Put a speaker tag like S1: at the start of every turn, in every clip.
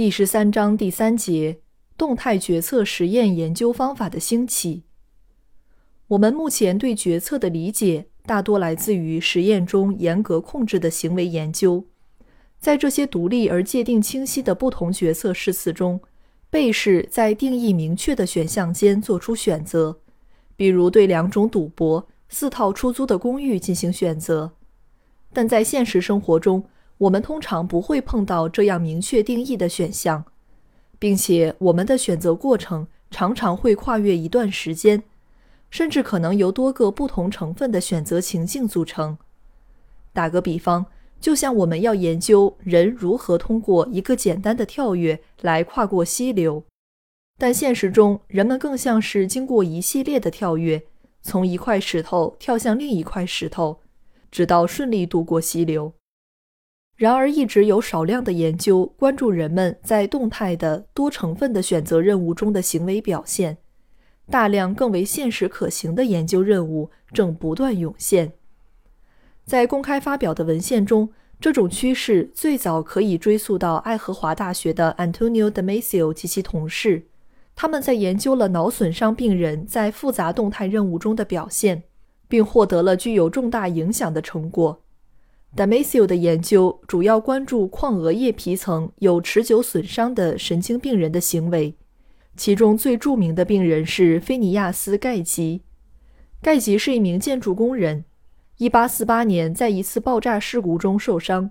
S1: 第十三章第三节：动态决策实验研究方法的兴起。我们目前对决策的理解大多来自于实验中严格控制的行为研究。在这些独立而界定清晰的不同决策试次中，被试在定义明确的选项间做出选择，比如对两种赌博、四套出租的公寓进行选择。但在现实生活中，我们通常不会碰到这样明确定义的选项，并且我们的选择过程常常会跨越一段时间，甚至可能由多个不同成分的选择情境组成。打个比方，就像我们要研究人如何通过一个简单的跳跃来跨过溪流，但现实中人们更像是经过一系列的跳跃，从一块石头跳向另一块石头，直到顺利渡过溪流。然而，一直有少量的研究关注人们在动态的多成分的选择任务中的行为表现。大量更为现实可行的研究任务正不断涌现。在公开发表的文献中，这种趋势最早可以追溯到爱荷华大学的 Antonio Damasio 及其同事。他们在研究了脑损伤病人在复杂动态任务中的表现，并获得了具有重大影响的成果。Damasio 的研究主要关注眶额叶皮层有持久损伤的神经病人的行为，其中最著名的病人是菲尼亚斯·盖吉。盖吉是一名建筑工人，1848年在一次爆炸事故中受伤，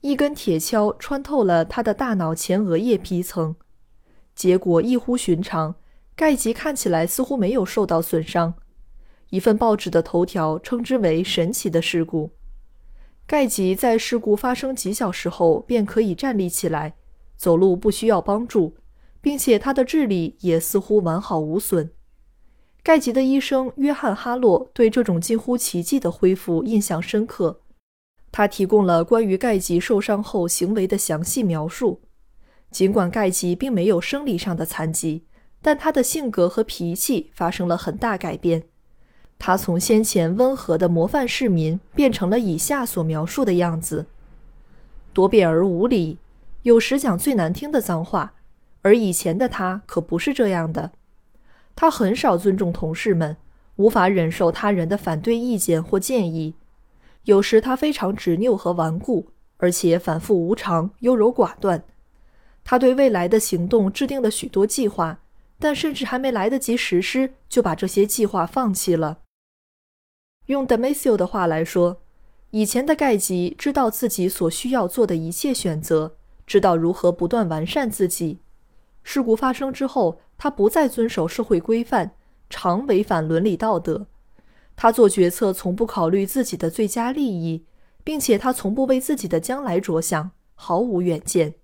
S1: 一根铁锹穿透了他的大脑前额叶皮层，结果异乎寻常，盖吉看起来似乎没有受到损伤。一份报纸的头条称之为“神奇的事故”。盖吉在事故发生几小时后便可以站立起来，走路不需要帮助，并且他的智力也似乎完好无损。盖吉的医生约翰·哈洛对这种近乎奇迹的恢复印象深刻，他提供了关于盖吉受伤后行为的详细描述。尽管盖吉并没有生理上的残疾，但他的性格和脾气发生了很大改变。他从先前温和的模范市民变成了以下所描述的样子：多变而无礼，有时讲最难听的脏话。而以前的他可不是这样的。他很少尊重同事们，无法忍受他人的反对意见或建议。有时他非常执拗和顽固，而且反复无常、优柔寡断。他对未来的行动制定了许多计划，但甚至还没来得及实施，就把这些计划放弃了。用 Damasio 的话来说，以前的盖吉知道自己所需要做的一切选择，知道如何不断完善自己。事故发生之后，他不再遵守社会规范，常违反伦理道德。他做决策从不考虑自己的最佳利益，并且他从不为自己的将来着想，毫无远见。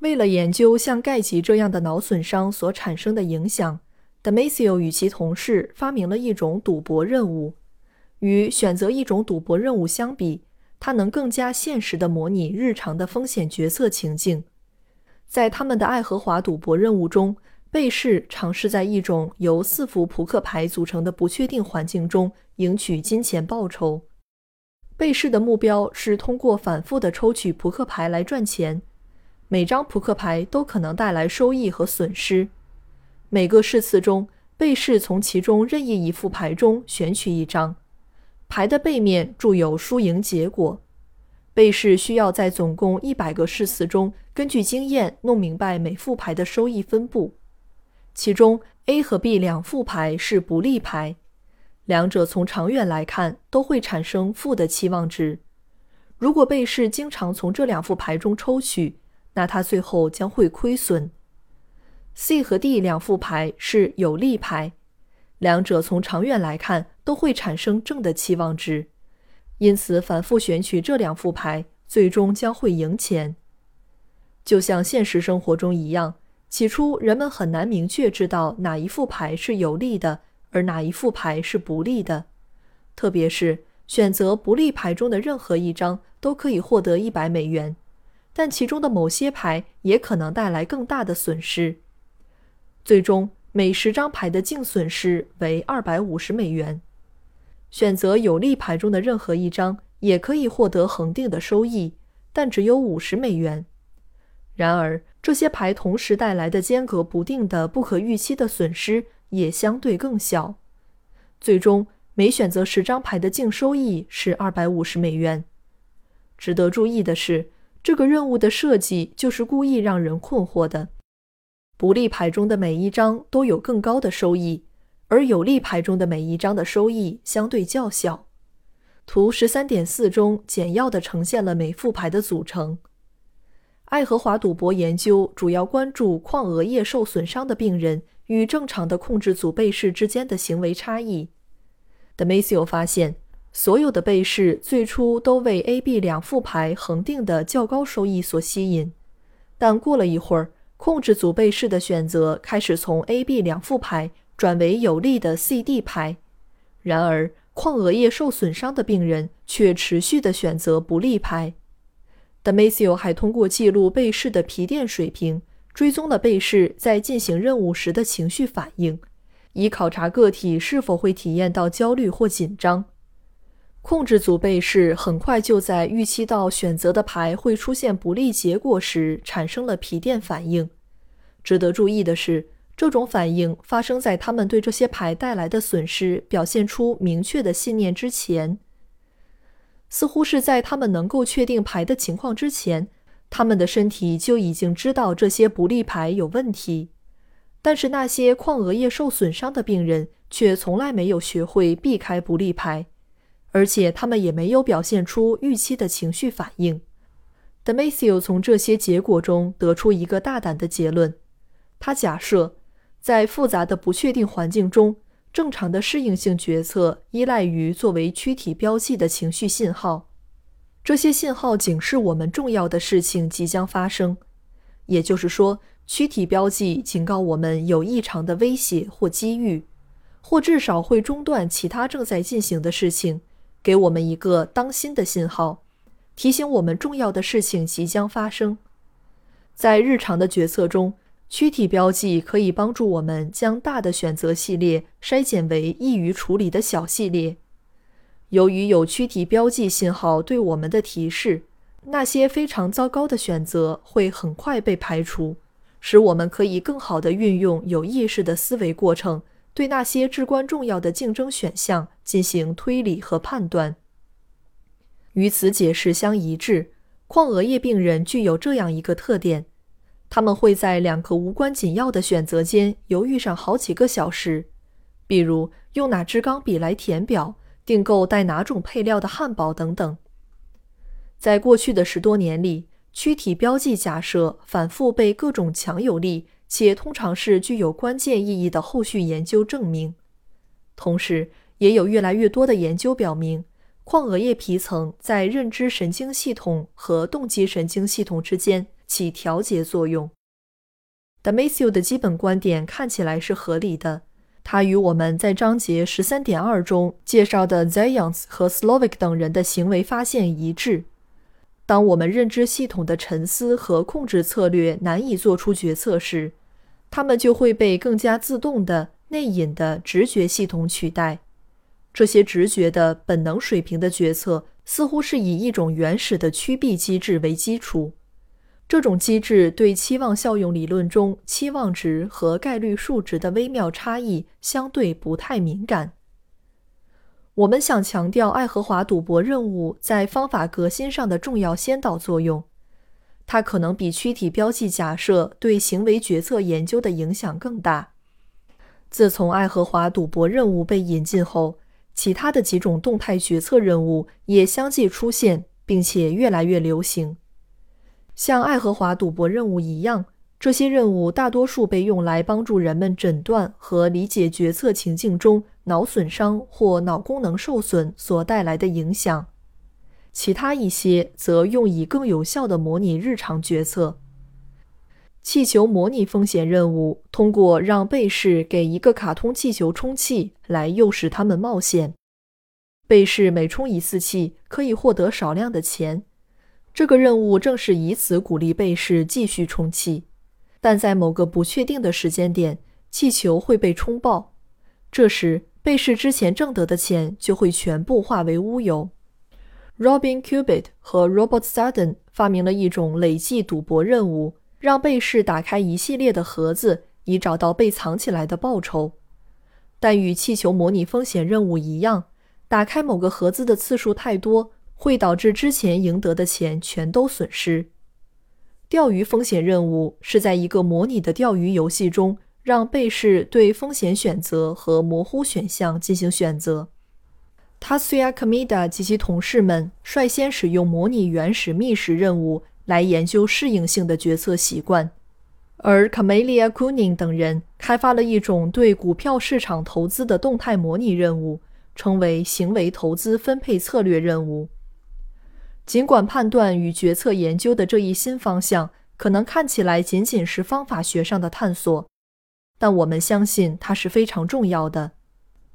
S1: 为了研究像盖吉这样的脑损伤所产生的影响，Damasio 与其同事发明了一种赌博任务。与选择一种赌博任务相比，它能更加现实地模拟日常的风险决策情境。在他们的爱荷华赌博任务中，被试尝试在一种由四副扑克牌组成的不确定环境中赢取金钱报酬。被试的目标是通过反复地抽取扑克牌来赚钱。每张扑克牌都可能带来收益和损失。每个试次中，被试从其中任意一副牌中选取一张。牌的背面注有输赢结果。被试需要在总共一百个试次中，根据经验弄明白每副牌的收益分布。其中，A 和 B 两副牌是不利牌，两者从长远来看都会产生负的期望值。如果被试经常从这两副牌中抽取，那他最后将会亏损。C 和 D 两副牌是有利牌。两者从长远来看都会产生正的期望值，因此反复选取这两副牌，最终将会赢钱。就像现实生活中一样，起初人们很难明确知道哪一副牌是有利的，而哪一副牌是不利的。特别是选择不利牌中的任何一张都可以获得一百美元，但其中的某些牌也可能带来更大的损失。最终，每十张牌的净损失为二百五十美元。选择有利牌中的任何一张也可以获得恒定的收益，但只有五十美元。然而，这些牌同时带来的间隔不定的不可预期的损失也相对更小。最终，每选择十张牌的净收益是二百五十美元。值得注意的是，这个任务的设计就是故意让人困惑的。不利牌中的每一张都有更高的收益，而有利牌中的每一张的收益相对较小。图十三点四中简要地呈现了每副牌的组成。爱荷华赌博研究主要关注眶额叶受损伤的病人与正常的控制组被试之间的行为差异。Demasio 发现，所有的被试最初都为 A、B 两副牌恒定的较高收益所吸引，但过了一会儿，控制组被试的选择开始从 A、B 两副牌转为有利的 C、D 牌。然而，眶额叶受损伤的病人却持续的选择不利牌。Demasio 还通过记录被试的皮电水平，追踪了被试在进行任务时的情绪反应。以考察个体是否会体验到焦虑或紧张。控制组被试很快就在预期到选择的牌会出现不利结果时产生了皮电反应。值得注意的是，这种反应发生在他们对这些牌带来的损失表现出明确的信念之前。似乎是在他们能够确定牌的情况之前，他们的身体就已经知道这些不利牌有问题。但是那些眶额叶受损伤的病人却从来没有学会避开不利牌，而且他们也没有表现出预期的情绪反应。Demasio 从这些结果中得出一个大胆的结论：他假设，在复杂的不确定环境中，正常的适应性决策依赖于作为躯体标记的情绪信号。这些信号警示我们重要的事情即将发生，也就是说。躯体标记警告我们有异常的威胁或机遇，或至少会中断其他正在进行的事情，给我们一个当心的信号，提醒我们重要的事情即将发生。在日常的决策中，躯体标记可以帮助我们将大的选择系列筛减为易于处理的小系列。由于有躯体标记信号对我们的提示，那些非常糟糕的选择会很快被排除。使我们可以更好地运用有意识的思维过程，对那些至关重要的竞争选项进行推理和判断。与此解释相一致，眶额叶病人具有这样一个特点：他们会在两个无关紧要的选择间犹豫上好几个小时，比如用哪支钢笔来填表、订购带哪种配料的汉堡等等。在过去的十多年里。躯体标记假设反复被各种强有力且通常是具有关键意义的后续研究证明，同时也有越来越多的研究表明，眶额叶皮层在认知神经系统和动机神经系统之间起调节作用。Damasio 的基本观点看起来是合理的，它与我们在章节十三点二中介绍的 Zayans 和 Slovic 等人的行为发现一致。当我们认知系统的沉思和控制策略难以做出决策时，他们就会被更加自动的内隐的直觉系统取代。这些直觉的本能水平的决策似乎是以一种原始的趋避机制为基础。这种机制对期望效用理论中期望值和概率数值的微妙差异相对不太敏感。我们想强调爱荷华赌博任务在方法革新上的重要先导作用，它可能比躯体标记假设对行为决策研究的影响更大。自从爱荷华赌博任务被引进后，其他的几种动态决策任务也相继出现，并且越来越流行。像爱荷华赌博任务一样。这些任务大多数被用来帮助人们诊断和理解决策情境中脑损伤或脑功能受损所带来的影响，其他一些则用以更有效地模拟日常决策。气球模拟风险任务通过让被试给一个卡通气球充气来诱使他们冒险。被试每充一次气可以获得少量的钱。这个任务正是以此鼓励被试继续充气，但在某个不确定的时间点，气球会被冲爆。这时，被试之前挣得的钱就会全部化为乌有。Robin Cubitt 和 Robert Sutton 发明了一种累计赌博任务。让被试打开一系列的盒子，以找到被藏起来的报酬。但与气球模拟风险任务一样，打开某个盒子的次数太多，会导致之前赢得的钱全都损失。钓鱼风险任务是在一个模拟的钓鱼游戏中，让被试对风险选择和模糊选项进行选择。Tatsuya Kamida 及其同事们率先使用模拟原始觅食任务。来研究适应性的决策习惯，而 Camelia Kuning 等人开发了一种对股票市场投资的动态模拟任务，称为行为投资分配策略任务。尽管判断与决策研究的这一新方向可能看起来仅仅是方法学上的探索，但我们相信它是非常重要的。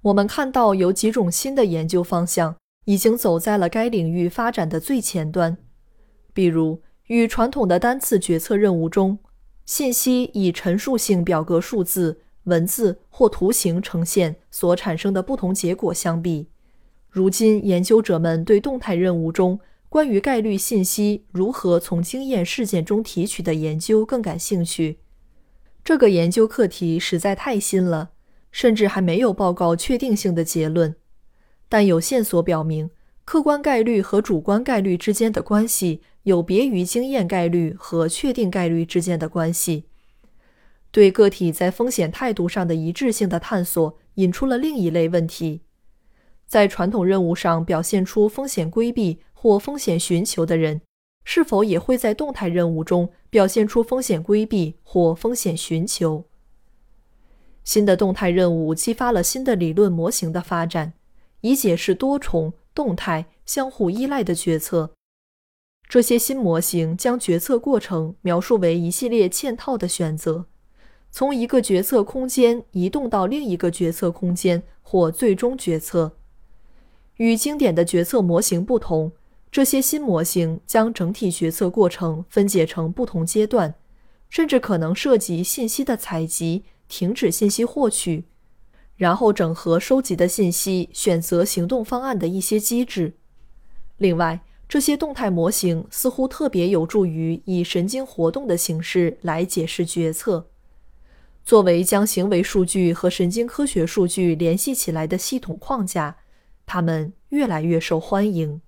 S1: 我们看到有几种新的研究方向已经走在了该领域发展的最前端，比如。与传统的单次决策任务中，信息以陈述性表格数字、文字或图形呈现所产生的不同结果相比，如今研究者们对动态任务中关于概率信息如何从经验事件中提取的研究更感兴趣。这个研究课题实在太新了，甚至还没有报告确定性的结论，但有线索表明。客观概率和主观概率之间的关系有别于经验概率和确定概率之间的关系。对个体在风险态度上的一致性的探索引出了另一类问题：在传统任务上表现出风险规避或风险寻求的人，是否也会在动态任务中表现出风险规避或风险寻求？新的动态任务激发了新的理论模型的发展，以解释多重。动态相互依赖的决策，这些新模型将决策过程描述为一系列嵌套的选择，从一个决策空间移动到另一个决策空间或最终决策。与经典的决策模型不同，这些新模型将整体决策过程分解成不同阶段，甚至可能涉及信息的采集、停止信息获取。然后整合收集的信息，选择行动方案的一些机制。另外，这些动态模型似乎特别有助于以神经活动的形式来解释决策。作为将行为数据和神经科学数据联系起来的系统框架，它们越来越受欢迎。